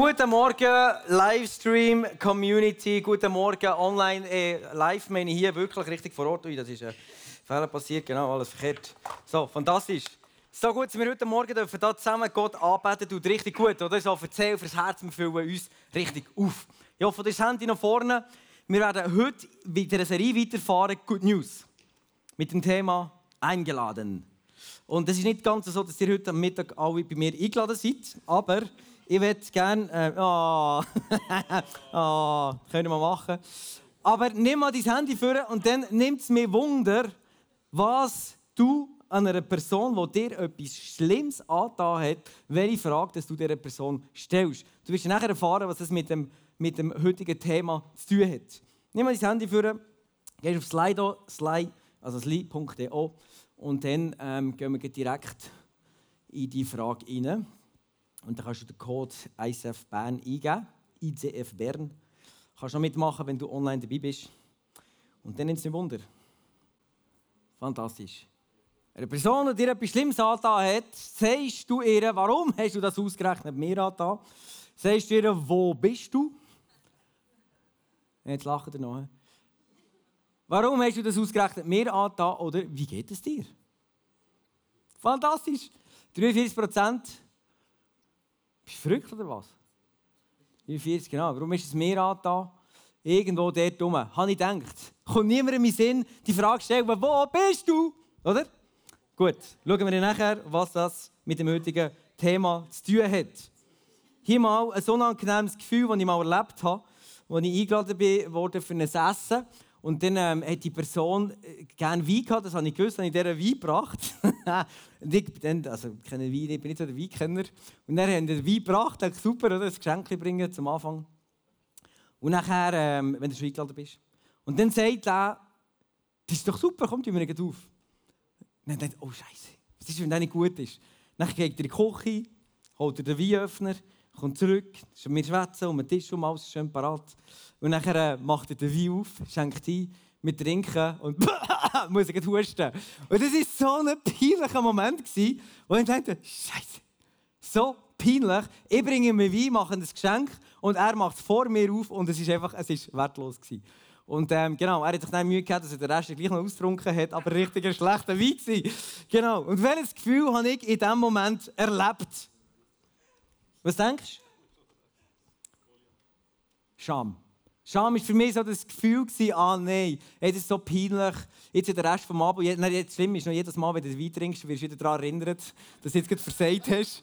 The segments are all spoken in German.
Guten Morgen, Livestream, Community. Guten Morgen, online, äh, live meine hier wirklich richtig vor Ort. Ui, das ist ein Fehler passiert, genau, alles verkehrt. So, fantastisch. So gut, dass wir heute Morgen dürfen hier zusammen Gott anbeten. Tut richtig gut, oder? So, erzähl fürs Herz, wir füllen uns richtig auf. Ich hoffe, das Handy nach vorne. Wir werden heute wieder eine Serie weiterfahren, Good News. Mit dem Thema Eingeladen. Und es ist nicht ganz so, dass ihr heute am Mittag alle bei mir eingeladen seid, aber ich würde gerne. Äh, oh, oh, können wir machen. Aber nimm mal dein Handy vor und dann nimmt es mir Wunder, was du an einer Person, die dir etwas Schlimmes angetan hat, welche Frage dass du dieser Person stellst. Du wirst nachher erfahren, was das mit dem, mit dem heutigen Thema zu tun hat. Nimm mal dein Handy vor, gehst auf Slido, Sli, also sli.de und dann ähm, gehen wir direkt in die Frage rein. Und dann kannst du den Code ICF Bern eingeben. ICF Bern. Du kannst noch mitmachen, wenn du online dabei bist. Und dann nimmt es nicht Wunder. Fantastisch. Eine Person, die dir etwas Schlimmes angetan hat, sagst du ihr, warum hast du das ausgerechnet mir angetan? Sagst du ihr, wo bist du? Jetzt lachen ihr noch. Warum hast du das ausgerechnet mir angetan? Oder wie geht es dir? Fantastisch. 43 Prozent bist du verrückt oder was? 40, genau. Warum ist es mir angetan? Irgendwo dort rum. Habe ich gedacht. Kommt niemand in meinen Sinn, die Frage stellen, wo bist du? Oder? Gut, schauen wir nachher, was das mit dem heutigen Thema zu tun hat. Hier mal ein unangenehmes Gefühl, das ich mal erlebt habe, als ich eingeladen wurde für ein Essen. Und dann ähm, hat die Person äh, gerne Wein gehabt, das habe ich gewusst, habe ich dieser Wein gebracht. ich bin also, ich kenne Wein, ich bin nicht so der Weinkenner. Und dann haben den Wein gebracht, dachte, super, oder, ein Geschenk bringen zum Anfang. Und nachher, ähm, wenn du schon eingeladen bist. Und dann sagt er, das ist doch super, kommt mir nicht auf. Und dann denkt oh Scheiße, was ist, wenn der nicht gut ist? Dann geht er in die Küche, holt er den Weinöffner, kommt zurück, wir schwätzen um den Tisch um, alles schön parat. Und dann äh, macht er den Wein auf, schenkt ein, wir trinken und muss ich husten. Und das war so ein peinlicher Moment, wo ich dachte, Scheiße, so peinlich. Ich bringe mir Wein, mache ein Geschenk und er macht es vor mir auf und es ist einfach, es ist wertlos gewesen. Und ähm, genau, er hat sich dann Mühe gehabt, dass er den Rest gleich noch ausgetrunken hat, aber richtig ein schlechter Wein war. Genau. Und welches Gefühl habe ich in diesem Moment erlebt? Was denkst du? Scham. Scham war für mich so das Gefühl, ah nein, das ist so peinlich. Jetzt der Rest des Abends, nein, jetzt schlimm ist noch jedes Mal, wenn du Wein trinkst, wirst du wieder daran erinnert, dass du jetzt gerade versagt hast.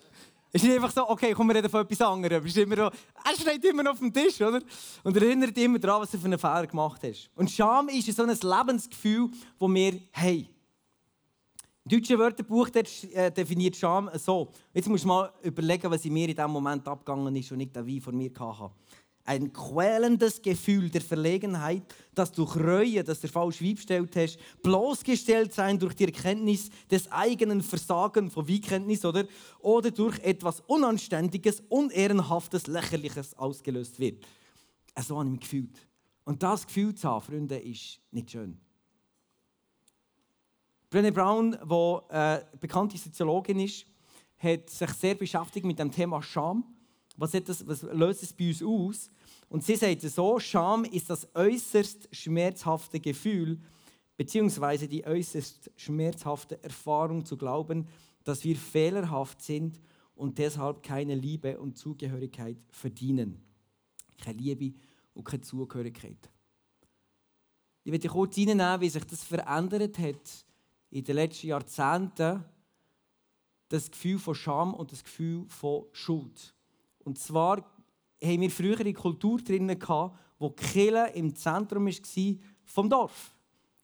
Es ist einfach so, okay, komm, wir reden von etwas anderem. Es immer noch, er steht immer noch auf dem Tisch, oder? Und erinnert immer daran, was du für einen Fehler gemacht hast. Und Scham ist so ein Lebensgefühl, das wir haben. Im deutschen Wörterbuch äh, definiert Scham so. Jetzt musst du mal überlegen, was in mir in diesem Moment abgegangen ist und nicht der Wein von mir hatte ein quälendes Gefühl der Verlegenheit, das durch Reue, das du falsch bestellt hast, bloßgestellt sein durch die Erkenntnis des eigenen Versagen von Weinkenntnis oder, oder durch etwas Unanständiges, Unehrenhaftes, Lächerliches ausgelöst wird. So habe ich mich gefühlt. Und das Gefühl zu haben, Freunde, ist nicht schön. Brené Brown, die äh, bekannte Soziologin ist, hat sich sehr beschäftigt mit dem Thema Scham. Was, das, was löst es bei uns aus? Und sie sagt so, Scham ist das äußerst schmerzhafte Gefühl, beziehungsweise die äußerst schmerzhafte Erfahrung zu glauben, dass wir fehlerhaft sind und deshalb keine Liebe und Zugehörigkeit verdienen. Keine Liebe und keine Zugehörigkeit. Ich möchte kurz reinnehmen, wie sich das verändert hat in den letzten Jahrzehnten. Das Gefühl von Scham und das Gefühl von Schuld. Und zwar haben wir früher eine Kultur drin, wo Kirche im Zentrum war vom Dorf.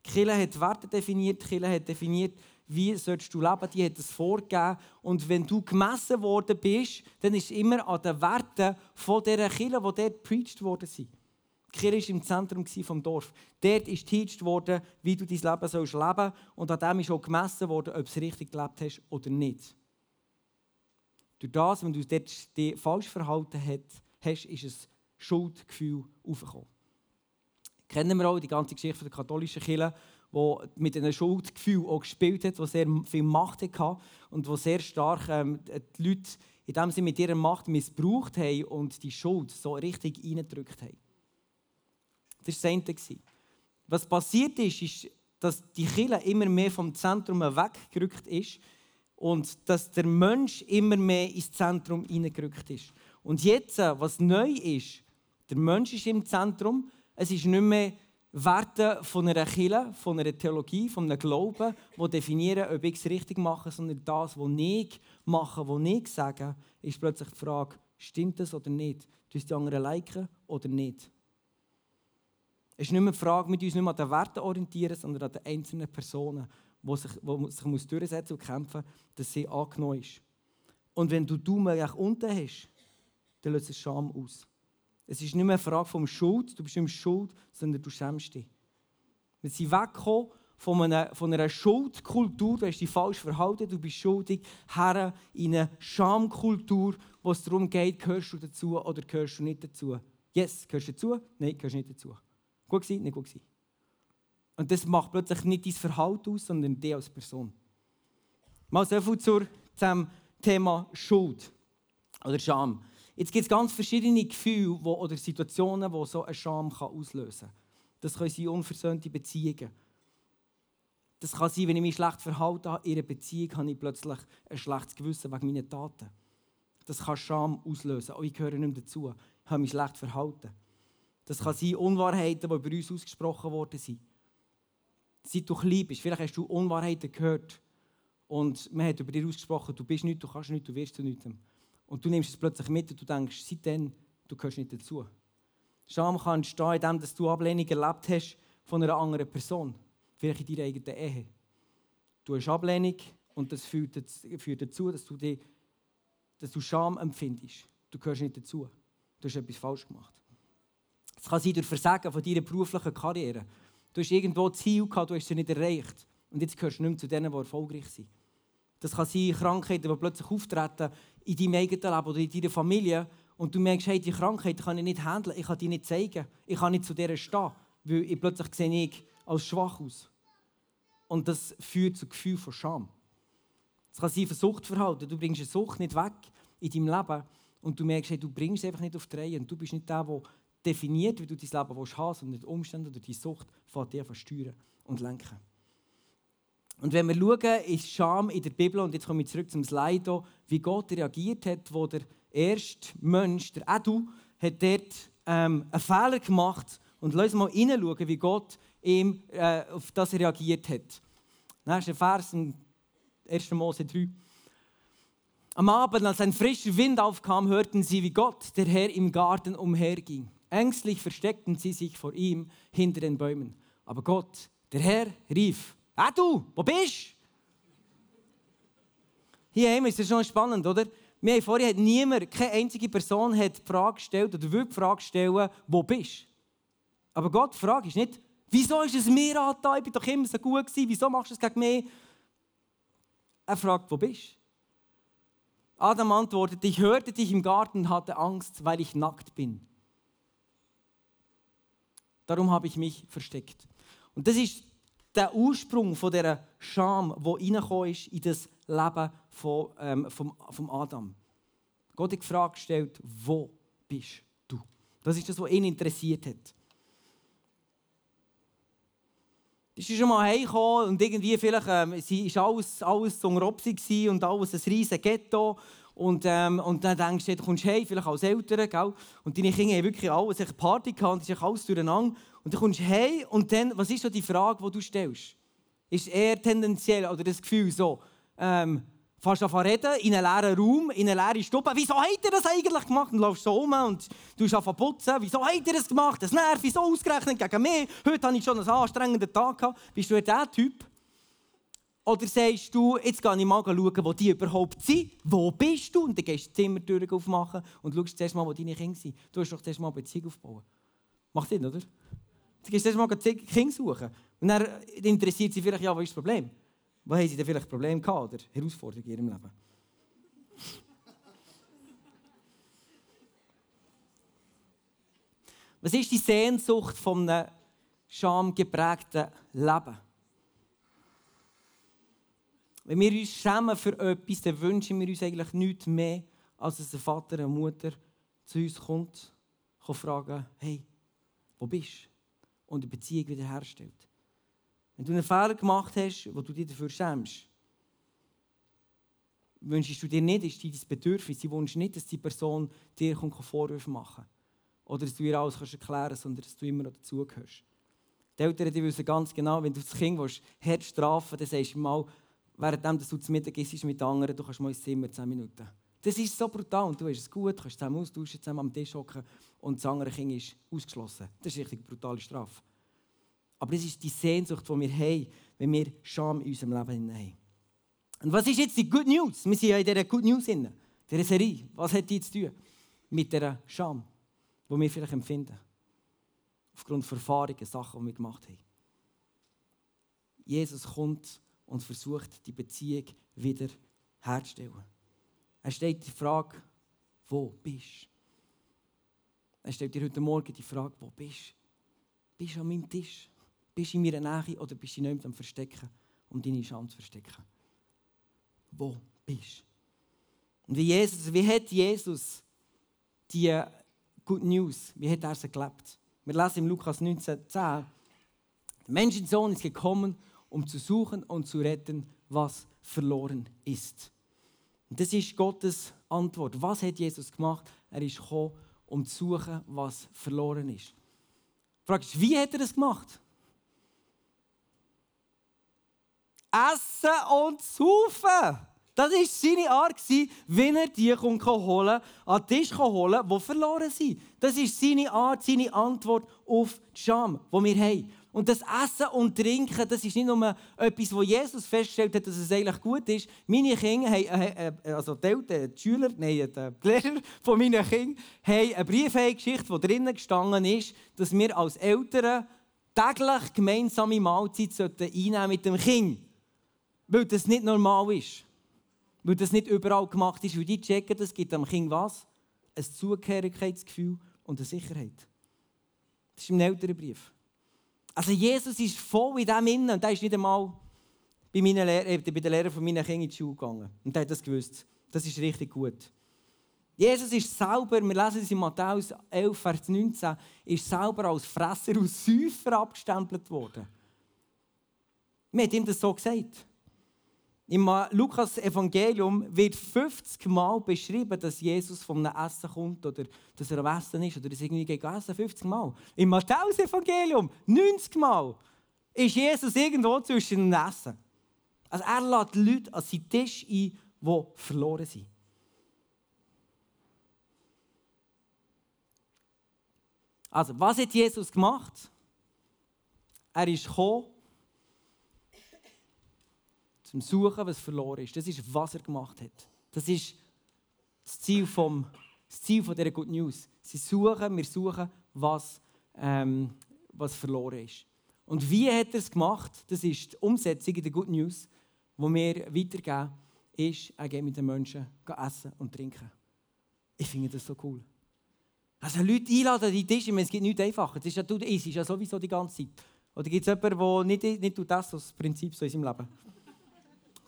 Kirche hat Werte definiert, Kirche hat definiert, wie sollst du leben, die hat es vorgegeben. Und wenn du gemessen worden bist, dann ist es immer an den Werten von dieser Kirche, die dort gepreacht worden sind. Die Kirche war im Zentrum vom Dorf. Dort ist geteacht worden, wie du dein Leben sollst leben Und an dem ist auch gemessen worden, ob du es richtig gelebt hast oder nicht. Durch das, wenn du dort dich falsch verhalten hast, ist ein Schuldgefühl aufgekommen. Kennen wir auch die ganze Geschichte der katholischen Kirche, die mit einem Schuldgefühl auch gespielt hat, die sehr viel Macht hatte und wo sehr stark ähm, die Leute indem sie mit ihrer Macht missbraucht haben und die Schuld so richtig reingedrückt haben. Das war das eine. Was passiert ist, ist, dass die Kirche immer mehr vom Zentrum weggerückt ist und dass der Mensch immer mehr ins Zentrum hineingerückt ist. Und jetzt, was neu ist, der Mensch ist im Zentrum, es ist nicht mehr Werte von einer Kirche, von einer Theologie, von einem Glauben, die definieren, ob ich es richtig mache, sondern das, was ich mache, was ich sage, ist plötzlich die Frage, stimmt das oder nicht? Du die anderen liken oder nicht? Es ist nicht mehr die Frage, wir uns nicht mehr an den Werten orientieren, sondern an den einzelnen Personen, die sich, die sich durchsetzen und kämpfen dass sie angenommen ist. Und wenn du Daumen unten hast, dann löst es Scham aus. Es ist nicht mehr eine Frage von Schuld, du bist nicht mehr schuld, sondern du schämst dich. Wir sind weggekommen von einer, von einer Schuldkultur, du hast dich falsch verhalten, du bist schuldig, her in eine Schamkultur, wo es darum geht, gehörst du dazu oder gehörst du nicht dazu. Yes, gehörst du dazu? Nein, gehörst du nicht dazu. Gut gewesen? Nicht gut gewesen. Und das macht plötzlich nicht dein Verhalten aus, sondern dich als Person. Mal so viel zur, zum Thema Schuld oder Scham. Jetzt gibt es ganz verschiedene Gefühle oder Situationen, die so eine Scham auslösen kann. Das können sein unversöhnte Beziehungen. Das kann sein, wenn ich mich schlecht verhalte in einer Beziehung, habe ich plötzlich ein schlechtes Gewissen wegen meiner Taten. Das kann Scham auslösen. Oh, ich gehöre nicht mehr dazu. Ich habe mich schlecht verhalten. Das kann sein Unwahrheiten, die über uns ausgesprochen worden sind. Seit du klein bist, vielleicht hast du Unwahrheiten gehört und man hat über dich ausgesprochen, du bist nichts, du kannst nichts, du wirst zu nichts. Und du nimmst es plötzlich mit und du denkst, seitdem, du gehörst nicht dazu. Scham kann entstehen, indem du Ablehnung erlebt hast von einer anderen Person. Vielleicht in deiner eigenen Ehe. Du hast Ablehnung und das führt dazu, dass du, die, dass du Scham empfindest. Du gehörst nicht dazu. Du hast etwas falsch gemacht. Es kann sein durch Versagen von deiner beruflichen Karriere. Du hast irgendwo Ziel gehabt, du hast es nicht erreicht. Und jetzt gehörst du nicht mehr zu denen, die erfolgreich sind. Das kann sein Krankheiten, die plötzlich auftreten in deinem eigenen Leben oder in deiner Familie. Und du merkst, hey, die Krankheit kann ich nicht handeln, ich kann die nicht zeigen, ich kann nicht zu der stehen, weil ich plötzlich sehe ich als schwach aus. Und das führt zu Gefühl von Scham. Es kann sein Suchtverhalten. Du bringst eine Sucht nicht weg in deinem Leben und du merkst, hey, du bringst es einfach nicht auf die Reihe und du bist nicht der, der definiert, wie du dein Leben haben willst, sondern die Umstände oder die Sucht von dir steuern und lenken. Und wenn wir schauen, ist Scham in der Bibel, und jetzt komme ich zurück zum Slide, wie Gott reagiert hat, wo der erste Mensch, der Edu, hat dort ähm, einen Fehler gemacht. Und lass uns mal hineinschauen, wie Gott ihm äh, auf das reagiert hat. Nächster Vers, 1. Mose 3. Am Abend, als ein frischer Wind aufkam, hörten sie, wie Gott, der Herr, im Garten umherging. Ängstlich versteckten sie sich vor ihm hinter den Bäumen. Aber Gott, der Herr, rief, Ah, du, wo bist? Hier ist es schon spannend, oder? Wir haben vorher hat niemand, keine einzige Person hat die Frage gestellt oder will die Frage stellen, wo bist? Aber Gott, die Frage ist nicht, wieso ist es mir angetan? Ich bin doch immer so gut gewesen, wieso machst du es gegen mich? Er fragt, wo bist? Adam antwortet, ich hörte dich im Garten und hatte Angst, weil ich nackt bin. Darum habe ich mich versteckt. Und das ist der Ursprung von dieser Scham, die reingekommen ist in das Leben von, ähm, vom, vom Adam. Gott hat die Frage gestellt, wo bist du? Das ist das, was ihn interessiert hat. Bist du schon mal heimgekommen und irgendwie vielleicht ähm, war alles, alles so ein und alles ein riesiges Ghetto und, ähm, und dann denkst du, du kommst heim, vielleicht als Eltern, gell? und deine Kinder haben wirklich alles, eine Party gehabt, es ist alles durcheinander. Und du kommst heim und dann, was ist so die Frage, die du stellst? Ist eher tendenziell oder das Gefühl so, ähm, fast an reden, in einen leeren Raum, in eine leere Stube. Wieso habt ihr das eigentlich gemacht? Und läufst so um und du anfangen putzen. Wieso habt ihr das gemacht? Das nervt, wieso ausgerechnet gegen mich? Heute hatte ich schon einen anstrengenden Tag. Gehabt. Bist du der Typ? Oder sagst du, jetzt gehe ich mal schauen, wo die überhaupt sind. Wo bist du? Und dann gehst du die Zimmertür aufmachen und schaust zuerst mal, wo deine Kinder sind. Du hast doch zuerst mal eine Beziehung aufbauen. Macht Sinn, oder? Du gehst zuerst mal die Kinder suchen. Und dann interessiert sie vielleicht, ja, was ist das Problem? Wo haben sie denn vielleicht Probleme gehabt oder Herausforderungen in ihrem Leben? Was ist die Sehnsucht von einem schamgeprägten Leben? Wenn wir uns schämen für etwas, dann wünschen wir uns eigentlich nichts mehr, als dass ein Vater, eine Mutter zu uns kommt, kann fragen, hey, wo bist du? Und eine Beziehung wiederherstellt. Wenn du einen Fehler gemacht hast, wo du dich dafür schämst, wünschst du dir nicht, ist dein Bedürfnis, du wünschst nicht, dass die Person dir Vorwürfe machen kann. Oder dass du ihr alles erklären kannst, sondern dass du immer noch dazugehörst. Die Eltern die wissen ganz genau, wenn du das Kind willst, hart strafen dann sagst du mal, während du zu Mittag isst mit anderen, du kannst mal ins Zimmer 10 Minuten. Das ist so brutal und du hast es gut, kannst zusammen austauschen, zusammen am Tisch hocken und das andere Kind ist ausgeschlossen. Das ist eine richtig brutale Strafe. Aber das ist die Sehnsucht, die wir haben, wenn wir Scham in unserem Leben haben. Und was ist jetzt die Good News? Wir sind ja in dieser Good News, in dieser Serie. Was hat die zu tun? Mit dieser Scham, die wir vielleicht empfinden. Aufgrund von Erfahrungen, Sachen, die wir gemacht haben. Jesus kommt und versucht, die Beziehung wieder herzustellen. Er stellt die Frage, wo bist du? Er stellt dir heute Morgen die Frage, wo bist du? Bist du an meinem Tisch? Bist du in meiner Nähe oder bist du nicht am Verstecken, um deine Scham zu verstecken? wo bist. Und wie, Jesus, wie hat Jesus die Good News, wie hat er sie gelebt? Wir lesen im Lukas 19,10, der Menschensohn ist gekommen, um zu suchen und zu retten, was verloren ist. Das ist Gottes Antwort. Was hat Jesus gemacht? Er ist gekommen, um zu suchen, was verloren ist. Ist, wie hat er das gemacht? Essen und Saufen. Das war seine Art, wie er die holen konnte, an den Tisch holen die verloren sind. Das ist seine Art, seine Antwort auf die Scham, die wir haben. Und das Essen und Trinken, das ist nicht nur etwas, wo Jesus festgestellt hat, dass es eigentlich gut ist. Meine Kinder haben, äh, äh, also die, Eltern, die Schüler, nein, die Lehrer von meinen Kindern, haben eine Briefgeschichte, wo drinnen gestanden ist, dass wir als Eltern täglich gemeinsame Mahlzeit einnehmen mit dem Kind weil das nicht normal ist. Weil das nicht überall gemacht ist. Weil die checken, das gibt dem Kind was? Ein Zugehörigkeitsgefühl und eine Sicherheit. Das ist im älteren Brief. Also Jesus ist voll in dem innen und der ist nicht einmal bei, meinen Lehr äh, bei den Lehrern von meinen Kindern in die Schule gegangen. Und der hat das gewusst. Das ist richtig gut. Jesus ist selber, wir lesen es in Matthäus 11, Vers 19, ist selber als Fresser und Säufer abgestempelt worden. Man hat ihm das so gesagt. Im Lukas Evangelium wird 50 Mal beschrieben, dass Jesus vom Essen kommt oder dass er am Essen ist oder dass irgendwie gegessen 50 Mal. Im Matthäus Evangelium 90 Mal ist Jesus irgendwo zwischen den Essen. Also er lädt Leute an seinen Tisch ein, die verloren sind. Also, was hat Jesus gemacht? Er ist gekommen, zum Suchen, was verloren ist. Das ist, was er gemacht hat. Das ist das Ziel, vom, das Ziel von dieser Good News. Sie suchen, wir suchen, was, ähm, was verloren ist. Und wie hat er es gemacht? Das ist die Umsetzung in der Good News, die wir weitergeben, ist, er geht mit den Menschen essen und trinken. Ich finde das so cool. Also Leute einladen an die Tische, es gibt nichts einfacher. Das ist ja, du isst ja sowieso die ganze Zeit. Oder gibt es jemanden, der nicht, nicht das, das Prinzip so in seinem Leben?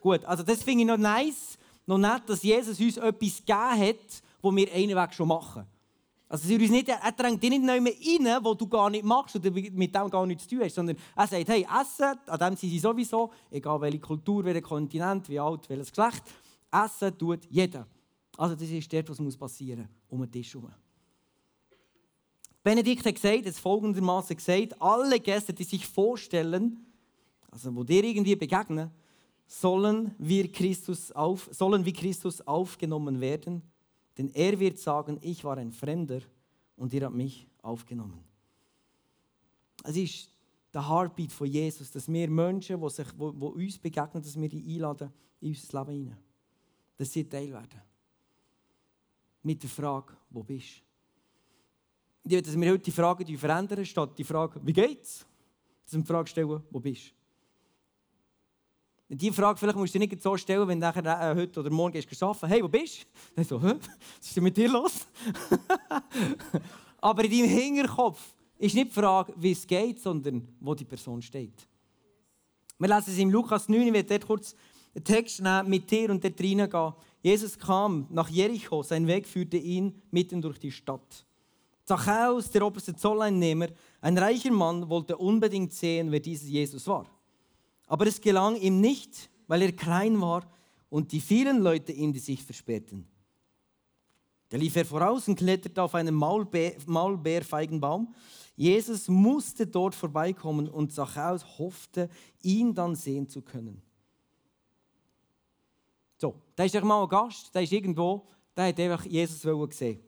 Gut, also das finde ich noch nice, noch nett, dass Jesus uns etwas gegeben hat, wo wir einen Weg schon machen. Also er, uns nicht, er drängt dich nicht mehr rein, wo du gar nicht machst oder mit dem gar nichts zu tun hast, sondern er sagt, hey, essen, an dem sind sie sowieso, egal welche Kultur, welcher Kontinent, wie alt, welches Geschlecht, essen tut jeder. Also das ist dort, was passieren muss, um den Tisch herum. Benedikt hat gesagt, es folgendermaßen gesagt, alle Gäste, die sich vorstellen, also wo dir irgendwie begegnen, sollen wir Christus auf, sollen wie Christus aufgenommen werden, denn er wird sagen, ich war ein Fremder und ihr habt mich aufgenommen. Es ist der Heartbeat von Jesus, dass wir Menschen, die, sich, die, uns begegnen, dass wir die einladen in unser Leben hinein. Dass sie Teil werden. Mit der Frage, wo bist du? Dass wir heute die Frage verändern, statt die Frage, wie geht's? Dass wir die Frage stellen, wo bist du? Die Frage vielleicht musst du nicht so stellen, wenn du nachher, äh, heute oder morgen gehst arbeiten Hey, wo bist du? Dann so, Hä? was ist denn mit dir los? Aber in deinem Hinterkopf ist nicht die Frage, wie es geht, sondern wo die Person steht. Wir lesen es im Lukas 9, ich werde dort kurz den Text nehmen, mit dir und dort reingehen. Jesus kam nach Jericho, sein Weg führte ihn mitten durch die Stadt. Zachäus, der oberste Zolleinnehmer, ein reicher Mann, wollte unbedingt sehen, wer dieser Jesus war. Aber es gelang ihm nicht, weil er klein war und die vielen Leute ihm die Sicht versperrten. Da lief er voraus und kletterte auf einen Maulbeer, Maulbeerfeigenbaum. Jesus musste dort vorbeikommen und Zachäus hoffte, ihn dann sehen zu können. So, da ist mal ein Gast, der ist irgendwo, der hat einfach Jesus gesehen.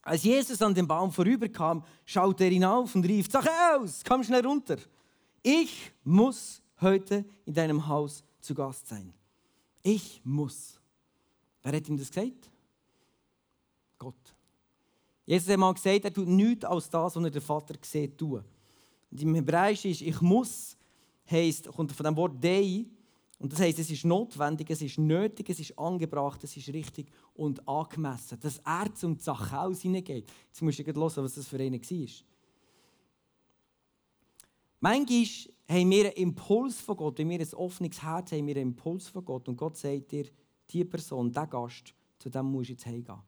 Als Jesus an dem Baum vorüberkam, schaute er hinauf und rief: Zachäus, komm schnell runter. Ich muss heute in deinem Haus zu Gast sein. Ich muss. Wer hat ihm das gesagt? Gott. Jesus hat mal gesagt, er tut nichts aus das, was er der Vater sieht, tun. Und im Hebräischen ist «ich muss» heisst, kommt von dem Wort «dei», und das heisst, es ist notwendig, es ist nötig, es ist angebracht, es ist richtig und angemessen, dass er zum Zachhaus hineingeht. Jetzt musst du hören, was das für einen war. Manchmal haben wir einen Impuls von Gott, wenn wir ein offenes Herz haben, haben wir einen Impuls von Gott und Gott sagt dir, diese Person, dieser Gast, zu dem musst du jetzt heimgehen.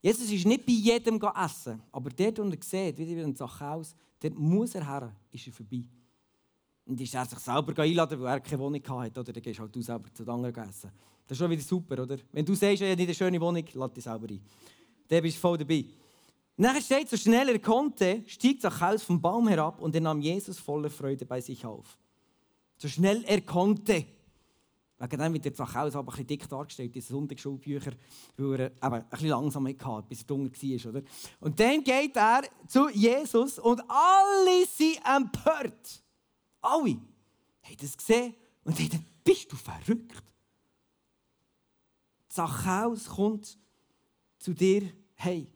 Jesus ist nicht bei jedem essen, aber dort, wo er sieht, wie ein Zachäus, dort muss er her, ist er vorbei. Und ist er sich selber einladen, weil er keine Wohnung hatte, oder dann gehst halt du selber zu den anderen essen. Das ist schon wieder super, oder? Wenn du sagst, er hat nicht eine schöne Wohnung, lade dich selber ein. Dann bist du voll dabei. Nachher steht, so schnell er konnte, stieg Zachäus vom Baum herab und er nahm Jesus voller Freude bei sich auf. So schnell er konnte. Wegen dem wird der Zachäus aber ein bisschen dick dargestellt, diese Sonntagsschulbücher, weil er eben ein bisschen langsam hatte, bis er dunkel war. Oder? Und dann geht er zu Jesus und alle sind empört. Alle haben das gesehen und haben bist du verrückt? Zachäus kommt zu dir, hey,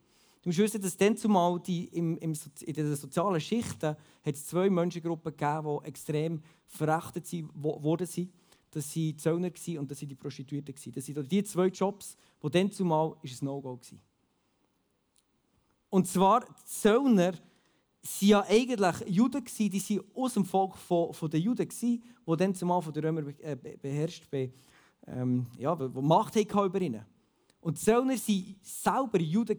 Du musst wissen, dass dann zumal die, im, im, in den sozialen Schichten es zwei Menschengruppen gegeben, die extrem verachtet wurden. Das waren die Zöllner und das waren die Prostituierten. Das sind die zwei Jobs, wo dann zumal ein No-Go war. Und zwar, die Zöllner waren ja eigentlich Juden, die waren aus dem Volk von, von den Juden, die dann zumal von den Römern äh, beherrscht waren, ähm, ja, die Macht hatten über ihnen. Und die Zöllner waren selber Juden,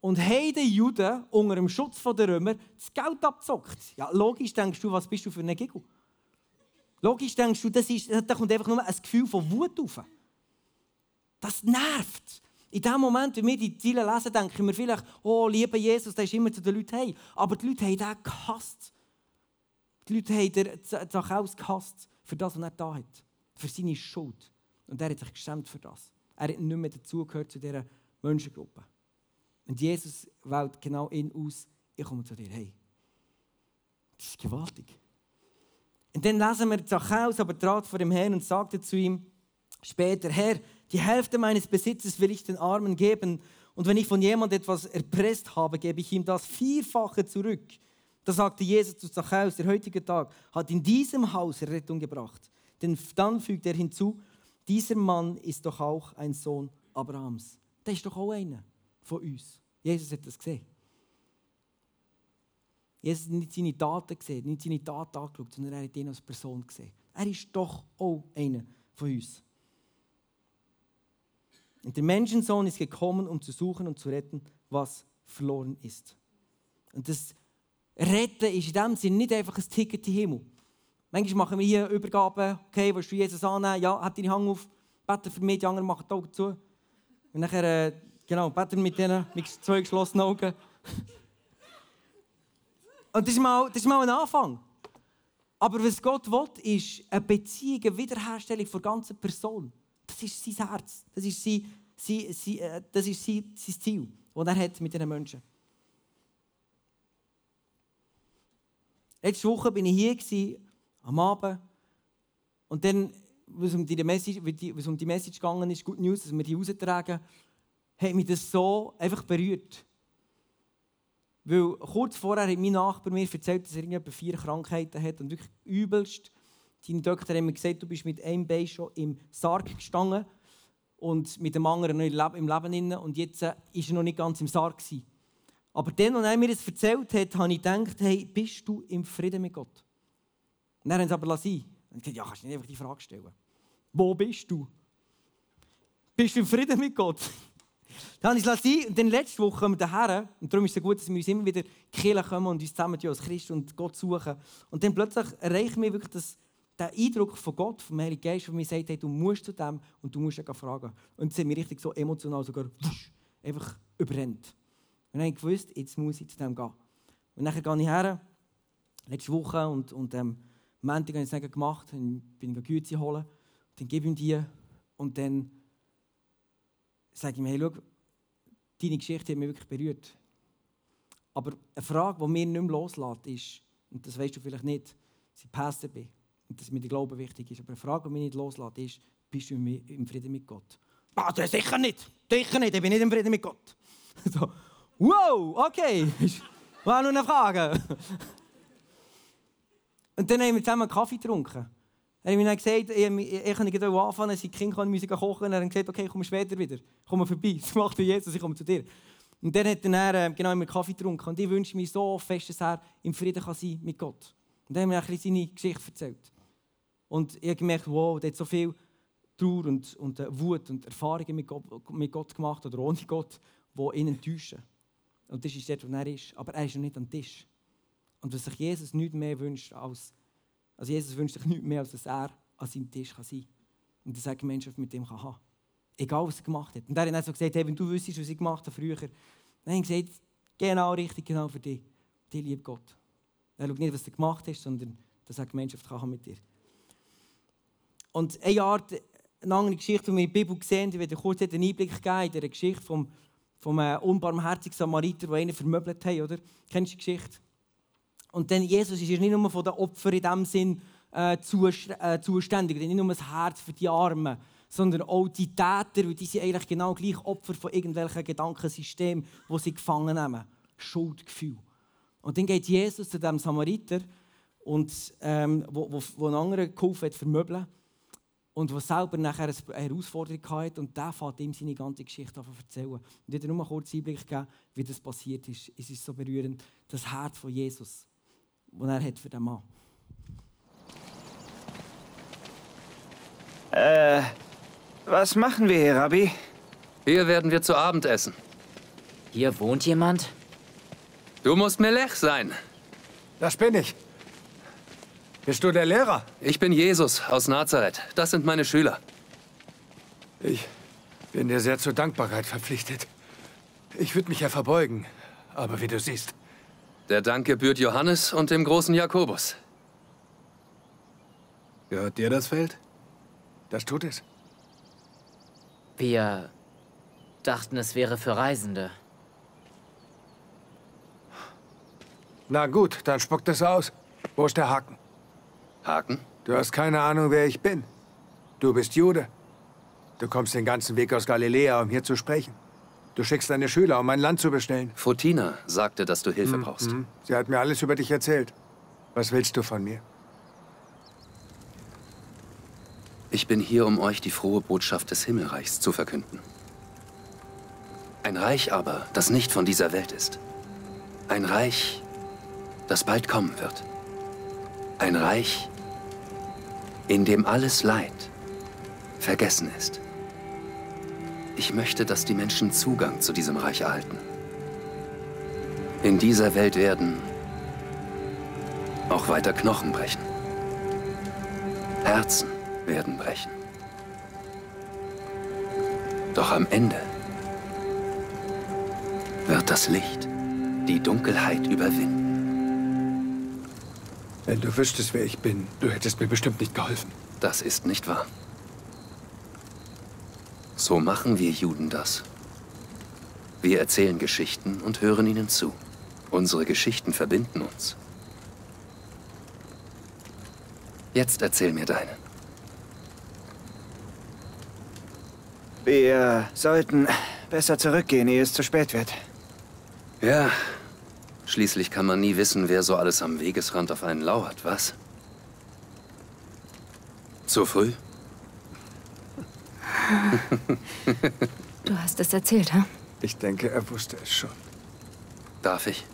und haben den Juden unter dem Schutz der Römer das Geld abgezockt. Ja, logisch denkst du, was bist du für ein Giggle? Logisch denkst du, das ist, da kommt einfach nur ein Gefühl von Wut auf. Das nervt. In dem Moment, wenn wir die Ziele lesen, denken wir vielleicht, oh, lieber Jesus, der ist immer zu den Leuten hey. Aber die Leute haben den gehasst. Die Leute haben Zachäus gehasst für das, was er da hat. Für seine Schuld. Und er hat sich geschämt für das. Er hat nicht mehr dazugehört zu dieser Menschengruppe. Und Jesus wählt genau ihn aus, ich komme zu dir, hey. Das ist gewaltig. Und dann lesen wir Zachäus aber trat vor dem Herrn und sagte zu ihm später, Herr, die Hälfte meines Besitzes will ich den Armen geben und wenn ich von jemand etwas erpresst habe, gebe ich ihm das Vierfache zurück. Da sagte Jesus zu Zachäus, der heutige Tag hat in diesem Haus Rettung gebracht. Denn dann fügt er hinzu, dieser Mann ist doch auch ein Sohn Abrahams. Der ist doch auch einer von uns. Jesus hat das gesehen. Jesus hat nicht seine Taten gesehen, nicht seine Taten angeschaut, sondern er hat ihn als Person gesehen. Er ist doch auch einer von uns. Und der Menschensohn ist gekommen, um zu suchen und zu retten, was verloren ist. Und das Retten ist in dem Sinne nicht einfach ein Ticket in den Himmel. Manchmal machen wir hier Übergaben, okay, willst du Jesus annehmen? Ja, hat deine Hand auf, bete für mich, die anderen machen die Augen zu. Und nachher äh, Genau, beten mit denen, mit zwei geschlossenen Augen. Und das ist, mal, das ist mal ein Anfang. Aber was Gott will, ist eine Beziehung, eine Wiederherstellung der ganzen Person. Das ist sein Herz. Das ist sein, sein, sein, äh, das ist sein, sein Ziel, das er hat mit diesen Menschen. Letzte Woche war ich hier am Abend. Und dann, was um die Message, was um die Message gegangen ist, Good News, dass wir die raustragen hat mich das so einfach berührt. Weil kurz vorher hat mein Nachbar mir erzählt, dass er irgendwie vier Krankheiten hat und wirklich übelst. Seine Doktor haben mir gesagt, du bist mit einem Bein schon im Sarg gestanden und mit dem anderen noch im Leben inne und jetzt äh, ist er noch nicht ganz im Sarg gewesen. Aber dann, als er mir das erzählt hat, habe ich gedacht, hey, bist du im Frieden mit Gott? Und dann haben sie aber lassen. Und ich gesagt, ja, kannst du nicht einfach die Frage stellen. Wo bist du? Bist du im Frieden mit Gott? Dann ich es sein. Und dann letzte Woche kommen wir daher. Und darum ist es gut, dass wir uns immer wieder Kirche kommen und uns zusammen als Christ und Gott suchen. Und dann plötzlich erreicht mir wirklich das, der Eindruck von Gott, vom Heiligen Geist, der mir sagt, hey, du musst zu dem und du musst ihn fragen. Und es hat mich richtig so emotional sogar wusch, einfach überrennt. Und dann habe ich gewusst, jetzt muss ich zu dem gehen. Und dann gehe ich her, letzte Woche, und, und ähm, Montag habe ich es gemacht, und bin ich Güte holen, dann gebe ich ihm die und dann sage ich ihm, hey, schau, deine Geschichte hat mich wirklich berührt. Aber eine Frage, die mir nicht mehr loslässt, ist, und das weißt du vielleicht nicht, dass ich Pastor bin und dass mir der Glaube wichtig ist, aber eine Frage, die mich nicht loslässt, ist, bist du im Frieden mit Gott? Ah, das sicher nicht. Sicher nicht, ich bin nicht im Frieden mit Gott. So, wow, okay, war nur eine Frage. Und dann haben wir zusammen Kaffee getrunken. Er hat mir dann gesagt, ich, ich kann nicht anfangen, als Kind kann Musik kochen. Er hat gesagt, okay, ich später wieder. Komm vorbei. Das macht Jesus, ich komme zu dir. Und dann hat er äh, genau immer Kaffee getrunken. Und ich wünsche mir so fest, dass er im Frieden kann sein mit Gott. Und dann haben wir ein seine Geschichte erzählt. Und ich habe gemerkt, wow, der hat so viel Trauer und, und äh, Wut und Erfahrungen mit Gott, mit Gott gemacht oder ohne Gott, die ihn enttäuschen. Und das ist dort, wo er ist. Aber er ist noch nicht am Tisch. Und was sich Jesus nicht mehr wünscht, als, also Jesus wünscht sich nichts mehr, als dass er an seinem Tisch kann sein kann. Und dass er Gemeinschaft mit ihm kann haben Egal, was er gemacht hat. Und er hat dann so gesagt, hey, wenn du wüsstest, was ich gemacht habe früher, dann habe ich gesagt, genau richtig, genau für dich. Die liebt Gott. Er schaut nicht, was du gemacht hast, sondern dass er Gemeinschaft kann mit dir. Und eine Art, eine andere Geschichte, die wir in der Bibel sehen, ich werde kurz einen Einblick geben in der Geschichte vom, vom äh, unbarmherzigen Samariter, der einen vermöbelt hat, oder? Kennst du die Geschichte? Und dann Jesus ist nicht nur von den Opfern in dem Sinn äh, äh zuständig, nicht nur das Herz für die Armen, sondern auch die Täter, weil die sind eigentlich genau gleich Opfer von irgendwelchen Gedankensystemen, wo sie gefangen nehmen. Schuldgefühl. Und dann geht Jesus zu dem Samariter, und, ähm, wo, wo, wo einen anderen geholfen hat, vermöbeln und der selber nachher eine Herausforderung hatte und der fängt ihm seine ganze Geschichte an zu erzählen. Und ich nur mal kurz Einblick geben, wie das passiert ist. Es ist so berührend, das Herz von Jesus die er hat für den Mann. Äh, was machen wir hier, Rabbi? Hier werden wir zu Abend essen. Hier wohnt jemand? Du musst Melech sein. Das bin ich. Bist du der Lehrer? Ich bin Jesus aus Nazareth. Das sind meine Schüler. Ich bin dir sehr zur Dankbarkeit verpflichtet. Ich würde mich ja verbeugen, aber wie du siehst. Der Dank gebührt Johannes und dem großen Jakobus. Gehört dir das Feld? Das tut es. Wir dachten, es wäre für Reisende. Na gut, dann spuckt es aus. Wo ist der Haken? Haken? Du hast keine Ahnung, wer ich bin. Du bist Jude. Du kommst den ganzen Weg aus Galiläa, um hier zu sprechen. Du schickst deine Schüler, um mein Land zu bestellen. Fotina sagte, dass du Hilfe hm, brauchst. Hm. Sie hat mir alles über dich erzählt. Was willst du von mir? Ich bin hier, um euch die frohe Botschaft des Himmelreichs zu verkünden. Ein Reich aber, das nicht von dieser Welt ist. Ein Reich, das bald kommen wird. Ein Reich, in dem alles Leid vergessen ist. Ich möchte, dass die Menschen Zugang zu diesem Reich erhalten. In dieser Welt werden auch weiter Knochen brechen. Herzen werden brechen. Doch am Ende wird das Licht die Dunkelheit überwinden. Wenn du wüsstest, wer ich bin, du hättest mir bestimmt nicht geholfen. Das ist nicht wahr. So machen wir Juden das. Wir erzählen Geschichten und hören ihnen zu. Unsere Geschichten verbinden uns. Jetzt erzähl mir deine. Wir sollten besser zurückgehen, ehe es zu spät wird. Ja, schließlich kann man nie wissen, wer so alles am Wegesrand auf einen lauert, was? Zu früh? Du hast es erzählt, ha? Ich denke, er wusste es schon. Darf ich?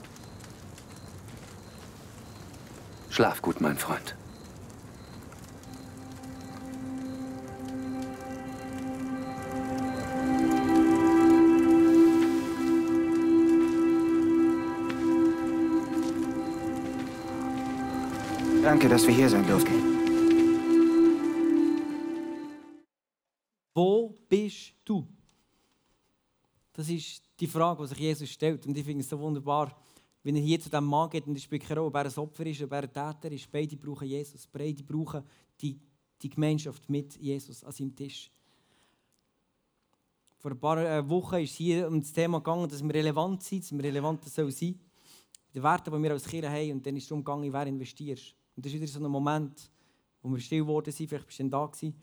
Schlaf gut, mein Freund. Danke, dass wir hier sein durften. Bist du? Das ist die Frage, die sich Jesus stellt. Und ich finde es so wunderbar, wenn er hier zu diesem Mann geht und es keine Rolle, ob er ein Opfer ist, ob er ein Täter ist. Beide brauchen Jesus. Beide brauchen die, die Gemeinschaft mit Jesus an seinem Tisch. Vor ein paar äh, Wochen ist hier um das Thema gegangen, dass wir relevant sind, dass wir relevant sein sollen. Die Werte, die wir als Kirche haben. Und dann ist es darum gegangen, wer investierst. Und das ist wieder so ein Moment, wo wir still geworden sind, vielleicht bist du dann da gewesen.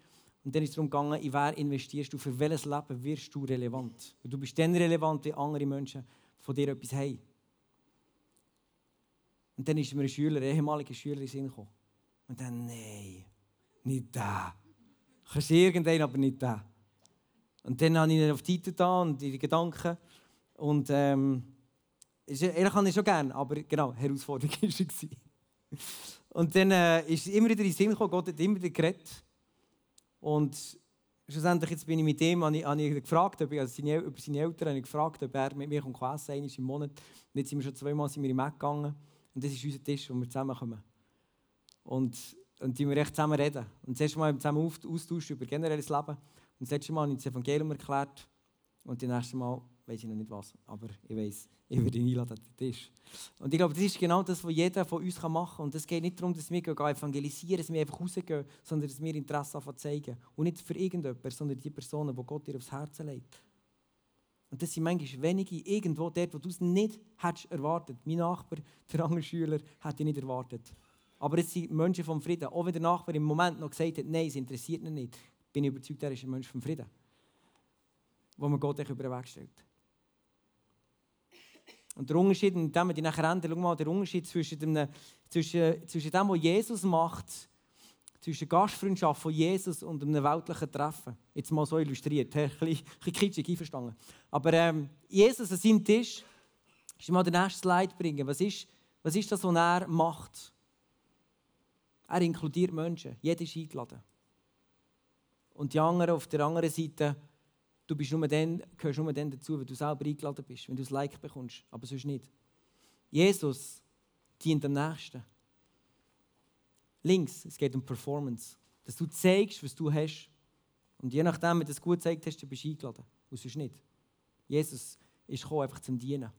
Und dann ist es darum gegangen, in wer investierst du, für welches Leben wirst du relevant. Und du bist dann relevant, wie andere Menschen von dir etwas haben. Und dann ist mir ein Schüler, ein ehemaliger Schüler in den Sinn gekommen. Und dann, nein, nicht der. Kannst irgendeinen, aber nicht der. Und dann habe ich ihn auf die Seite da und die Gedanken. Und ähm, er kann ich schon gerne, aber genau, Herausforderung war es. Und dann äh, ist immer wieder in Sinn gekommen, Gott hat immer wieder geredet. Und schlussendlich jetzt bin ich mit ihm, habe ich, habe ich gefragt, ob ich, also seine, über seine Eltern habe ich gefragt, ob er mit mir kommt essen einmal im Monat. Und jetzt sind wir schon zweimal sind wir im Mac gegangen. Und das ist unser Tisch, wo wir zusammenkommen. Und, und die wir echt zusammen reden. Und das erste Mal zusammen austauschen über generelles Leben. Und das letzte Mal habe ich das Evangelium erklärt. Und das nächste Mal weiß ich noch nicht was. Aber ich weiß, ich werde ihn einladen an den Tisch. Und ich glaube, das ist genau das, was jeder von uns machen kann. Und es geht nicht darum, dass wir evangelisieren, dass wir einfach rausgehen, sondern dass wir Interesse zeigen. Und nicht für irgendjemanden, sondern die Personen, die Gott dir aufs Herz legt. Und das sind manchmal wenige irgendwo dort, wo du es nicht hättest erwartet. Mein Nachbar, der andere Schüler, hätte ich nicht erwartet. Aber es sind Menschen vom Frieden. Auch wenn der Nachbar im Moment noch gesagt hat, nein, es interessiert ihn nicht, bin ich überzeugt, er ist ein Mensch vom Frieden. Wo man Gott über den Weg stellt. Und der Unterschied, und dem wir die nachher ändern, schau mal, der Unterschied zwischen dem, zwischen, zwischen dem, was Jesus macht zwischen Gastfreundschaft von Jesus und einem weltlichen Treffen. Jetzt mal so illustriert, ein bisschen, ein kitschig einverstanden. Aber ähm, Jesus an seinem Tisch, ich mal den nächsten Slide bringen. Was ist, was ist das, was er macht? Er inkludiert Menschen. Jeder ist eingeladen. Und die anderen auf der anderen Seite, du bist nur dann, gehörst nur dann dazu, wenn du selber eingeladen bist, wenn du ein Like bekommst. Aber sonst nicht. Jesus dient dem Nächsten. Links, es geht um Performance. Dass du zeigst, was du hast. Und je nachdem, wenn du es gut gezeigt hast, bist du eingeladen. Und sonst nicht. Jesus ist gekommen, einfach zum Dienen.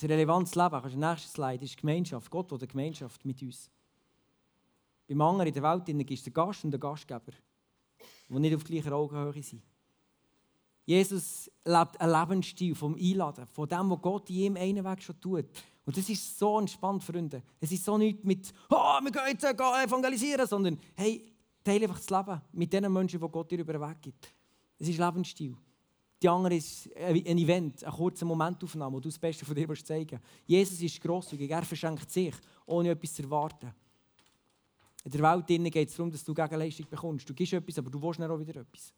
Ein relevantes Leben, kannst du nächste Slide, ist Gemeinschaft. Gott eine Gemeinschaft mit uns. Beim anderen in der Welt gibt es den Gast und den Gastgeber, die nicht auf gleicher Augenhöhe sind. Jesus lebt einen Lebensstil vom Einladen, von dem, was Gott in ihm einen Weg schon tut. Und das ist so entspannt, Freunde. Es ist so nicht mit, oh, wir gehen jetzt evangelisieren, sondern hey, teile einfach das Leben mit den Menschen, die Gott dir über den Weg gibt. Es ist Lebensstil. Die andere ist ein Event, eine kurze Momentaufnahme, wo du das Beste von dir zeigen willst. Jesus ist grosszügig, er verschenkt sich, ohne etwas zu erwarten. In der Welt geht es darum, dass du Gegenleistung bekommst. Du gibst etwas, aber du willst dann auch wieder etwas.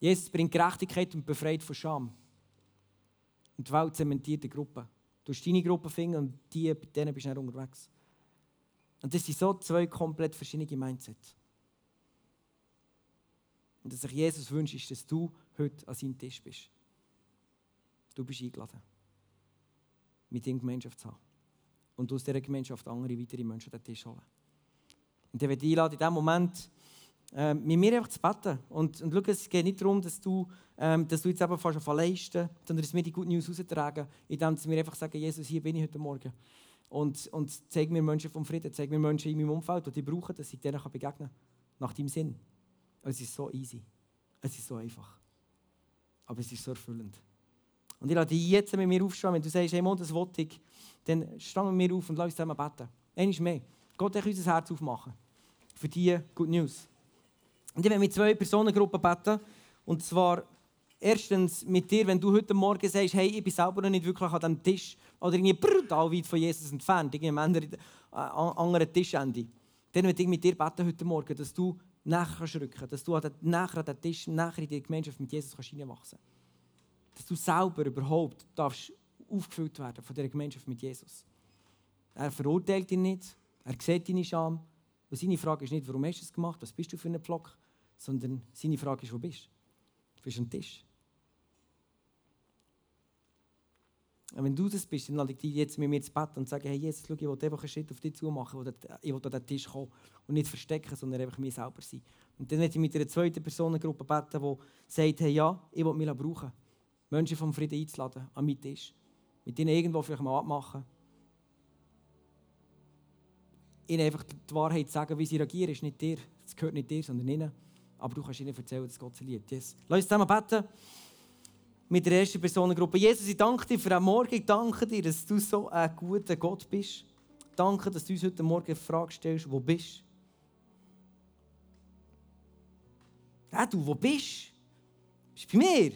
Jesus bringt Gerechtigkeit und befreit von Scham. Und die Welt zementiert die Gruppe. Du hast deine Gruppe finden und die, bei denen bist du nicht unterwegs. Und das sind so zwei komplett verschiedene Mindsets. Und dass sich Jesus wünscht, ist, dass du heute an seinem Tisch bist. Du bist eingeladen, mit ihm Gemeinschaft zu haben. Und aus dieser Gemeinschaft andere weitere Menschen an den Tisch holen. Und ich werde einladen, in diesem Moment äh, mit mir einfach zu beten. Und, und schau, es geht nicht darum, dass du, ähm, dass du jetzt eben fast leisten sondern dass wir die gute News austragen, indem wir einfach sagen, Jesus, hier bin ich heute Morgen. Und, und zeig mir Menschen vom Frieden, zeig mir Menschen in meinem Umfeld, die brauchen, dass ich denen begegnen kann. Nach deinem Sinn. Es ist so easy. Es ist so einfach. Aber es ist so erfüllend. Und ich lade dich jetzt mit mir aufstehen. Wenn du sagst, hey, Mann, das wollte ich, dann steh mit mir auf und lass uns zusammen beten. Einmal mehr. Gott hat unser Herz aufmachen. Für diese Good News. Und ich werde mit zwei Personengruppen beten. Und zwar erstens mit dir, wenn du heute Morgen sagst, hey, ich bin selber noch nicht wirklich an diesem Tisch oder irgendwie brutal weit von Jesus entfernt, irgendwie am anderen, äh, anderen Tischende. Dann werde ich mit dir beten heute Morgen, dass du näher rücken kannst, dass du näher an den Tisch, näher in die Gemeinschaft mit Jesus kannst. Dass du selber überhaupt darfst aufgefüllt werden von dieser Gemeinschaft mit Jesus. Er verurteilt ihn nicht, er sieht deine Scham. Und seine Frage ist nicht, warum hast du es gemacht, was bist du für ein Pflock, sondern seine Frage ist, wo bist du? Du bist am Tisch. Und wenn du das bist, dann lade ich dich jetzt mit mir ins Bett und sage, hey, Jesus, schau, ich will einfach einen Schritt auf dich zu machen, ich will an den Tisch kommen und nicht verstecken, sondern einfach mir selber sein. Und dann werde ich mit einer zweiten Personengruppe beten, die sagt, hey, ja, ich will mich brauchen. Menschen vom Frieden einzuladen an meinen Tisch. Mit ihnen irgendwo vielleicht mal abmachen. Ihnen einfach die Wahrheit sagen, wie sie reagieren, ist nicht dir. Das gehört nicht dir, sondern ihnen. Aber du kannst ihnen erzählen, dass Gott sie liebt. Yes. Lass uns zusammen beten mit der ersten Personengruppe. Jesus, ich danke dir für den Morgen. Ich danke dir, dass du so ein guter Gott bist. Danke, dass du uns heute Morgen eine Frage stellst, wo bist du? Ja, du, wo bist du? Bist du bei mir?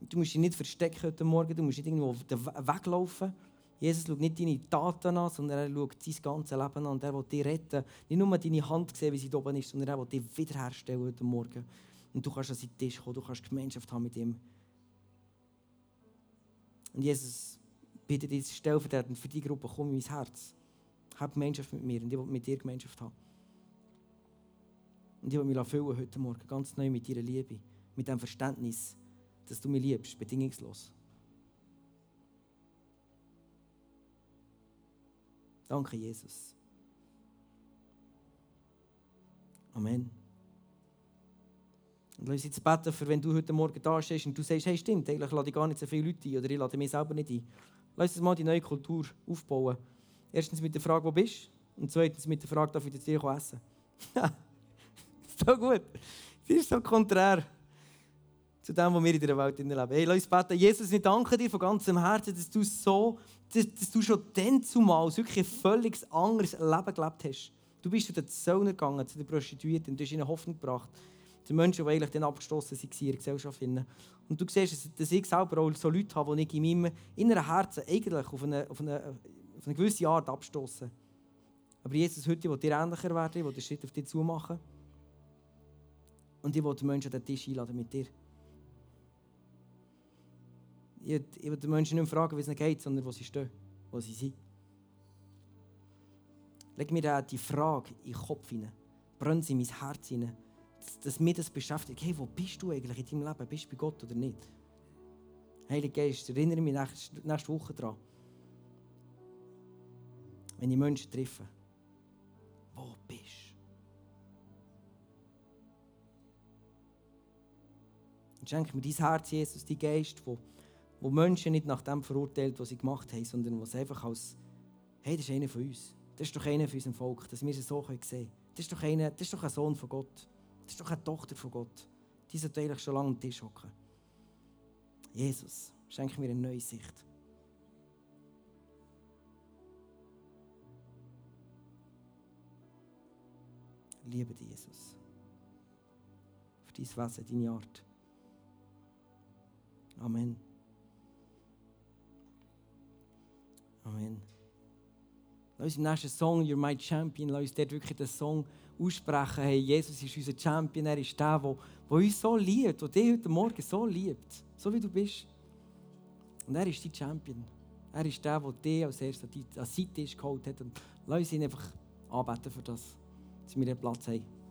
Du musst dich nicht verstecken heute Morgen, du musst nicht irgendwo weglaufen. Jesus schaut nicht deine Taten an, sondern er schaut dein ganzes Leben an und er will dich retten. Nicht nur deine Hand sehen, wie sie da oben ist, sondern er will dich wiederherstellen heute Morgen. Und du kannst an seinen Tisch kommen, du kannst Gemeinschaft haben mit ihm. Und Jesus bitte dich stellvertretend für die Gruppe, komm in mein Herz. Hab Gemeinschaft mit mir und ich will mit dir Gemeinschaft haben. Und ich will mich füllen heute Morgen, ganz neu mit deiner Liebe, mit dem Verständnis, dass du mich liebst, bedingungslos. Danke, Jesus. Amen. Und lass uns jetzt beten, für wenn du heute Morgen da stehst und du sagst, hey, stimmt, eigentlich lade ich gar nicht so viele Leute ein oder ich lade mich selber nicht ein. Lass uns mal die neue Kultur aufbauen. Erstens mit der Frage, wo bist du? Und zweitens mit der Frage, darf ich dir essen? so gut. Das ist so konträr zu dem, was wir in dieser Welt leben. Hey, lass uns beten. Jesus, ich danke dir von ganzem Herzen, dass du so dass, dass du schon dann zumal wirklich ein völlig anderes Leben gelebt hast. Du bist zu den Zöllnern gegangen, zu den Prostituierten, du hast ihnen Hoffnung gebracht. Zu Menschen, die eigentlich dann abgestoßen waren in der Gesellschaft. Und du siehst, dass ich selber auch so Leute habe, die ich in meinem inneren Herzen eigentlich auf eine, auf eine, auf eine gewisse Art abstoßen. Aber Jesus, heute will dir ähnlicher werden, ich will den Schritt auf dich zu machen. Und ich will die Menschen an den Tisch einladen mit dir. Ich, will den Menschen nicht fragen, wie es ihnen geht, sondern wo sie stehen, wo sie sind. Leg mir die Frage in den Kopf hinein. Brenn sie in mein Herz hinein. Dass, dass mich das beschäftigt. Hey, wo bist du eigentlich in deinem Leben? Bist du bei Gott oder nicht? Heiliger Geist, erinnere mich nächste, nächste Woche daran. Wenn ich Menschen treffe. Wo bist du? Und schenke mir dein Herz, Jesus, dein Geist, der wo Menschen nicht nach dem verurteilt, was sie gemacht haben, sondern was einfach als, hey, das ist einer von uns. Das ist doch einer von unserem Volk, dass wir es so sehen können. Das ist, doch einer, das ist doch ein Sohn von Gott. Das ist doch eine Tochter von Gott. Die sollte eigentlich schon lange am Tisch hocken. Jesus, schenke mir eine neue Sicht. Liebe Jesus. Für dein Wesen, deine Art. Amen. Amen. Lass uns im nächsten Song, You're My Champion, lass uns dort wirklich den Song aussprechen. Hey, Jesus ist unser Champion, er ist der, der, uns so liebt, der dich heute Morgen so liebt, so wie du bist. Und er ist dein Champion. Er ist der, der dich als erstes an seinen Tisch geholt hat. Und lass uns ihn einfach anbeten für das, dass wir den Platz haben.